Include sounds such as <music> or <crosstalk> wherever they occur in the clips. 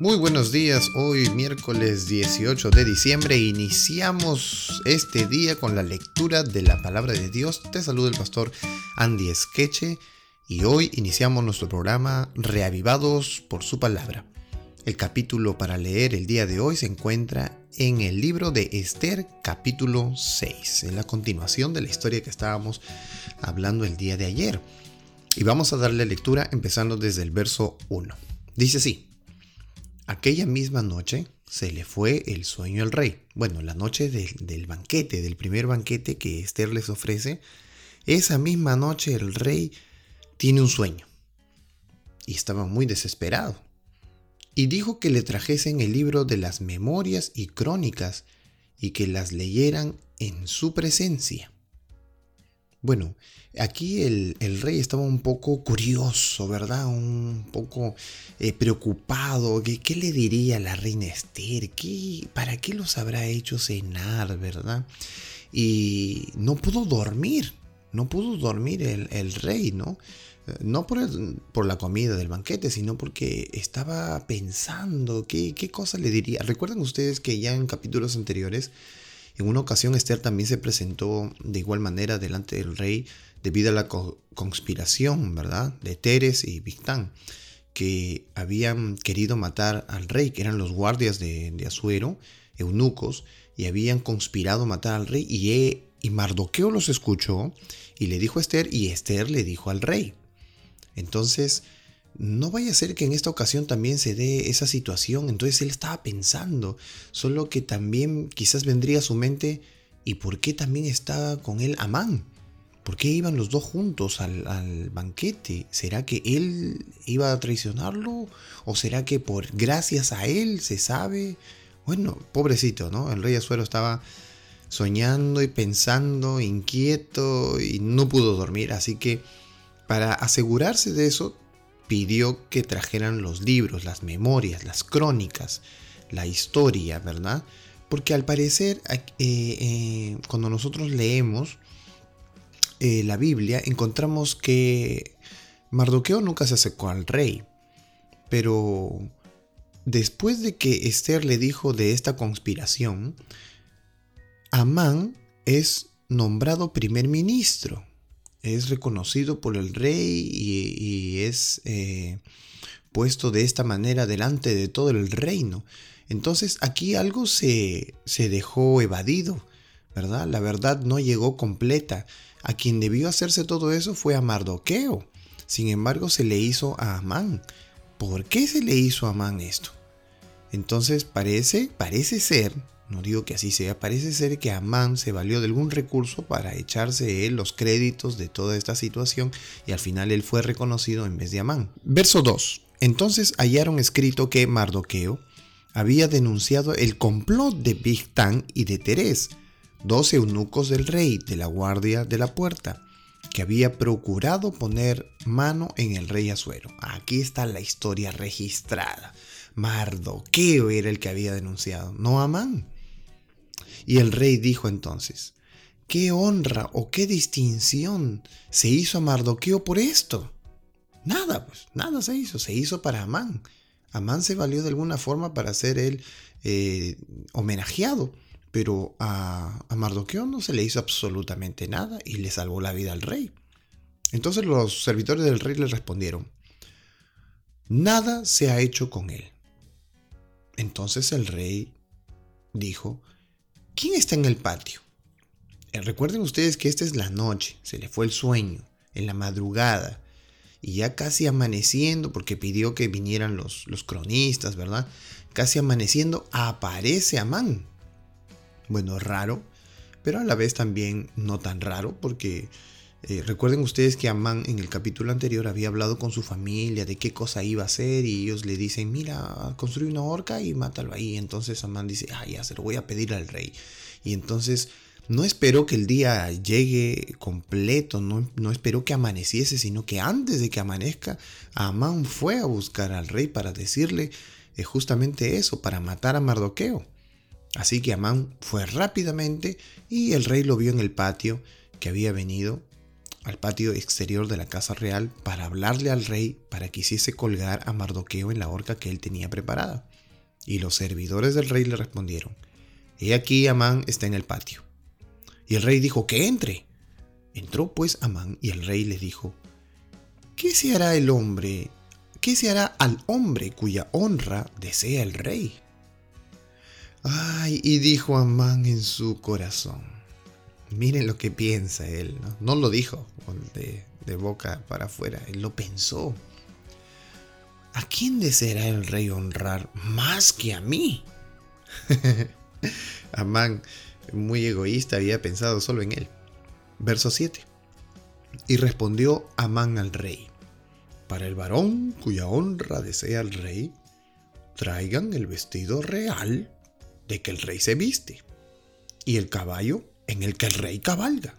Muy buenos días, hoy miércoles 18 de diciembre iniciamos este día con la lectura de la palabra de Dios. Te saluda el pastor Andy Esqueche y hoy iniciamos nuestro programa Reavivados por su palabra. El capítulo para leer el día de hoy se encuentra en el libro de Esther capítulo 6, en la continuación de la historia que estábamos hablando el día de ayer. Y vamos a darle lectura empezando desde el verso 1. Dice así. Aquella misma noche se le fue el sueño al rey. Bueno, la noche del banquete, del primer banquete que Esther les ofrece, esa misma noche el rey tiene un sueño. Y estaba muy desesperado. Y dijo que le trajesen el libro de las memorias y crónicas y que las leyeran en su presencia. Bueno, aquí el, rey estaba un poco curioso, ¿verdad? Un poco eh, preocupado. ¿Qué, ¿Qué, le diría la reina Esther? ¿Qué, ¿Para qué los habrá hecho cenar, verdad? Y no pudo dormir, no pudo dormir el, rey, ¿no? No por, por, la comida del banquete, sino porque estaba pensando qué, qué cosa le diría. Recuerdan ustedes que ya en capítulos anteriores en una ocasión Esther también se presentó de igual manera delante del rey debido a la conspiración, ¿verdad?, de Teres y Victán, que habían querido matar al rey, que eran los guardias de, Azuero, eunucos, y habían conspirado matar al rey, y, y Mardoqueo los escuchó y le dijo a Esther, y Esther le dijo al rey. Entonces, no vaya a ser que en esta ocasión también se dé esa situación. Entonces él estaba pensando, solo que también quizás vendría a su mente, ¿y por qué también estaba con él Amán? ¿Por qué iban los dos juntos al, banquete? ¿Será que él iba a traicionarlo? ¿O será que por gracias a él se sabe? Bueno, pobrecito, ¿no? El rey Azuero estaba soñando y pensando, inquieto y no pudo dormir. Así que para asegurarse de eso, pidió que trajeran los libros, las memorias, las crónicas, la historia, ¿verdad? Porque al parecer, eh, eh, cuando nosotros leemos eh, la Biblia, encontramos que Mardoqueo nunca se acercó al rey, pero después de que Esther le dijo de esta conspiración, Amán es nombrado primer ministro es reconocido por el rey y, es eh, puesto de esta manera delante de todo el reino. Entonces aquí algo se, se dejó evadido, ¿verdad? La verdad no llegó completa. A quien debió hacerse todo eso fue a Mardoqueo. Sin embargo, se le hizo a Amán. ¿Por qué se le hizo a Amán esto? Entonces parece, parece ser no digo que así sea, parece ser que Amán se valió de algún recurso para echarse él los créditos de toda esta situación y al final él fue reconocido en vez de Amán. Verso 2. Entonces hallaron escrito que Mardoqueo había denunciado el complot de Bigtán y de Teres, dos eunucos del rey de la guardia de la puerta, que había procurado poner mano en el rey Azuero. Aquí está la historia registrada. Mardoqueo era el que había denunciado, no Amán. Y el rey dijo entonces, ¿qué honra o qué distinción se hizo a Mardoqueo por esto? Nada, pues, nada se hizo, se hizo para Amán. Amán se valió de alguna forma para ser él eh, homenajeado, pero a, a Mardoqueo no se le hizo absolutamente nada y le salvó la vida al rey. Entonces los servidores del rey le respondieron, nada se ha hecho con él. Entonces el rey dijo, ¿Quién está en el patio? Eh, recuerden ustedes que esta es la noche, se le fue el sueño, en la madrugada, y ya casi amaneciendo, porque pidió que vinieran los, los cronistas, ¿verdad? Casi amaneciendo, aparece Amán. Bueno, raro, pero a la vez también no tan raro, porque eh, recuerden ustedes que Amán en el capítulo anterior había hablado con su familia de qué cosa iba a hacer y ellos le dicen, mira, construye una horca y mátalo ahí. Entonces Amán dice, ah, ya se lo voy a pedir al rey. Y entonces no esperó que el día llegue completo, no, no esperó que amaneciese, sino que antes de que amanezca, Amán fue a buscar al rey para decirle eh, justamente eso, para matar a Mardoqueo. Así que Amán fue rápidamente y el rey lo vio en el patio que había venido al patio exterior de la casa real para hablarle al rey para que hiciese colgar a Mardoqueo en la horca que él tenía preparada. Y los servidores del rey le respondieron, He aquí Amán está en el patio. Y el rey dijo, que entre. Entró pues Amán y el rey le dijo, ¿qué se hará el hombre? ¿Qué se hará al hombre cuya honra desea el rey? Ay, y dijo Amán en su corazón. Miren lo que piensa él, ¿no? Lo dijo de, de boca para afuera, él lo pensó. ¿A quién deseará el rey honrar más que a mí? <laughs> Amán, muy egoísta, había pensado solo en él. Verso 7. Y respondió Amán al rey, para el varón cuya honra desea el rey, traigan el vestido real de que el rey se viste, y el caballo en el que el rey cabalga,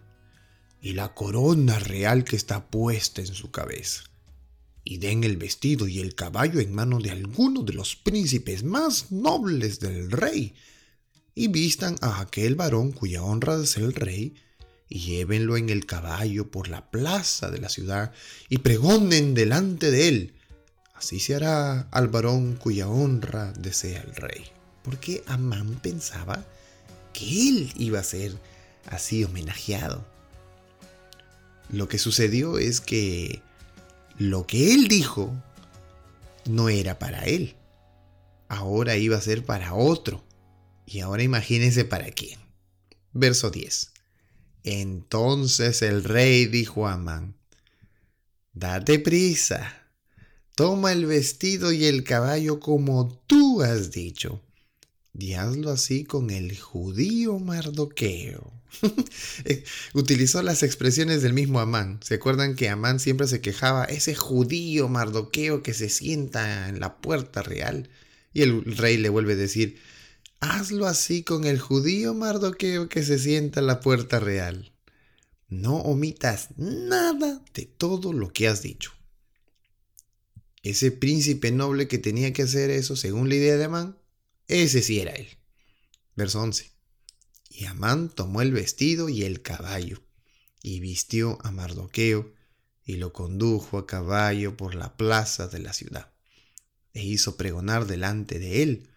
y la corona real que está puesta en su cabeza. Y den el vestido y el caballo en mano de alguno de los príncipes más nobles del rey, y vistan a aquel varón cuya honra es el rey, y llévenlo en el caballo por la plaza de la ciudad, y pregonen delante de él. Así se hará al varón cuya honra desea el rey porque Amán pensaba que él iba a ser así homenajeado. Lo que sucedió es que lo que él dijo no era para él. Ahora iba a ser para otro. Y ahora imagínense para quién. Verso 10. Entonces el rey dijo a Amán, date prisa, toma el vestido y el caballo como tú has dicho y hazlo así con el judío Mardoqueo. <laughs> Eh, utilizó las expresiones del mismo Amán. ¿Se acuerdan que Amán siempre se quejaba? Ese judío Mardoqueo que se sienta en la puerta real. Y el rey le vuelve a decir, hazlo así con el judío Mardoqueo que se sienta en la puerta real. No omitas nada de todo lo que has dicho. Ese príncipe noble que tenía que hacer eso, según la idea de Amán, ese sí era él. Verso 11. Y Amán tomó el vestido y el caballo, y vistió a Mardoqueo, y lo condujo a caballo por la plaza de la ciudad, e hizo pregonar delante de él,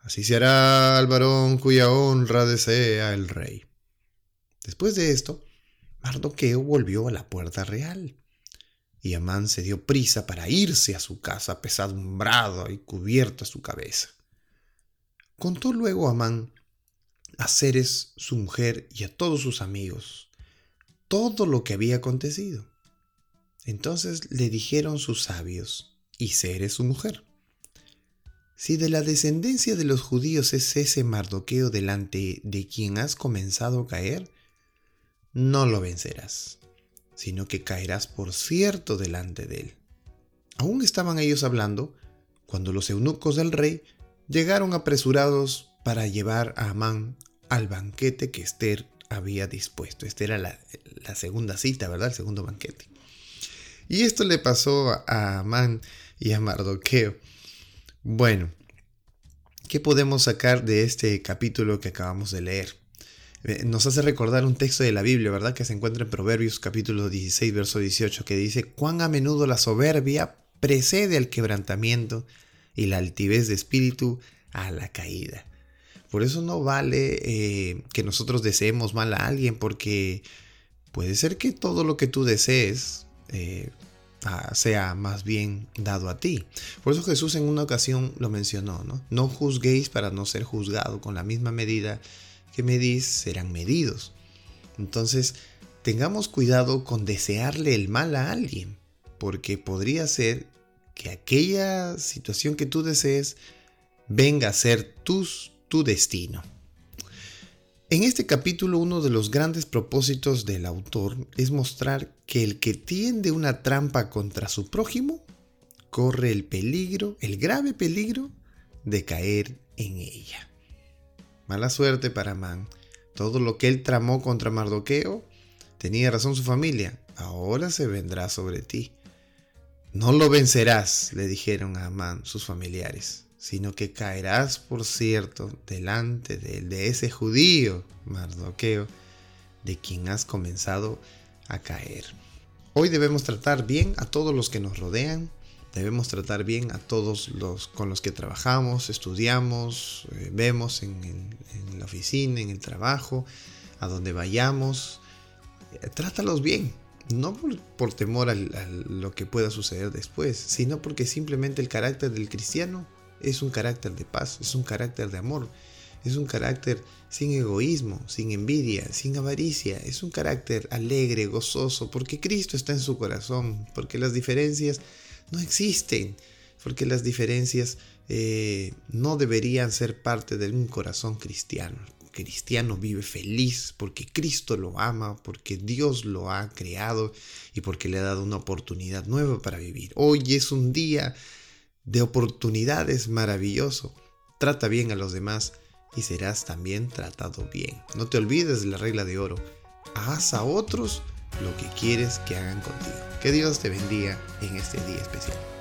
así se hará al varón cuya honra desea el rey. Después de esto, Mardoqueo volvió a la puerta real, y Amán se dio prisa para irse a su casa pesadumbrado y cubierta su cabeza. Contó luego Amán a Ceres, su mujer, y a todos sus amigos todo lo que había acontecido. Entonces le dijeron sus sabios, y Ceres su mujer, si de la descendencia de los judíos es ese Mardoqueo delante de quien has comenzado a caer, no lo vencerás, sino que caerás por cierto delante de él. Aún estaban ellos hablando cuando los eunucos del rey llegaron apresurados para llevar a Amán al banquete que Esther había dispuesto. Esta era la, segunda cita, ¿verdad? El segundo banquete. Y esto le pasó a Amán y a Mardoqueo. Bueno, ¿qué podemos sacar de este capítulo que acabamos de leer? Eh, nos hace recordar un texto de la Biblia, ¿verdad? Que se encuentra en Proverbios capítulo 16, verso 18, que dice, cuán a menudo la soberbia precede al quebrantamiento y la altivez de espíritu a la caída. Por eso no vale eh, que nosotros deseemos mal a alguien, porque puede ser que todo lo que tú desees eh, ah, sea más bien dado a ti. Por eso Jesús en una ocasión lo mencionó, ¿no? No juzguéis para no ser juzgado. Con la misma medida que medís, serán medidos. Entonces, tengamos cuidado con desearle el mal a alguien, porque podría ser que aquella situación que tú desees venga a ser tu destino. En este capítulo uno de los grandes propósitos del autor es mostrar que el que tiende una trampa contra su prójimo corre el peligro, el grave peligro de caer en ella. Mala suerte para Man. Todo lo que él tramó contra Mardoqueo tenía razón su familia. Ahora se vendrá sobre ti. No lo vencerás, le dijeron a Amán sus familiares, sino que caerás, por cierto, delante de, de ese judío, Mardoqueo, de quien has comenzado a caer. Hoy debemos tratar bien a todos los que nos rodean, Debemos tratar bien a todos los con los que trabajamos, estudiamos, eh, vemos en, la oficina, en el trabajo, a donde vayamos. Eh, trátalos bien, no por, temor a, lo que pueda suceder después, sino porque simplemente el carácter del cristiano es un carácter de paz, es un carácter de amor, es un carácter sin egoísmo, sin envidia, sin avaricia, es un carácter alegre, gozoso, porque Cristo está en su corazón, porque las diferencias no existen, porque las diferencias eh, no deberían ser parte de un corazón cristiano. Cristiano vive feliz porque Cristo lo ama, porque Dios lo ha creado y porque le ha dado una oportunidad nueva para vivir. Hoy es un día de oportunidades maravilloso. Trata bien a los demás y serás también tratado bien. No te olvides de la regla de oro. Haz a otros lo que quieres que hagan contigo. Que Dios te bendiga en este día especial.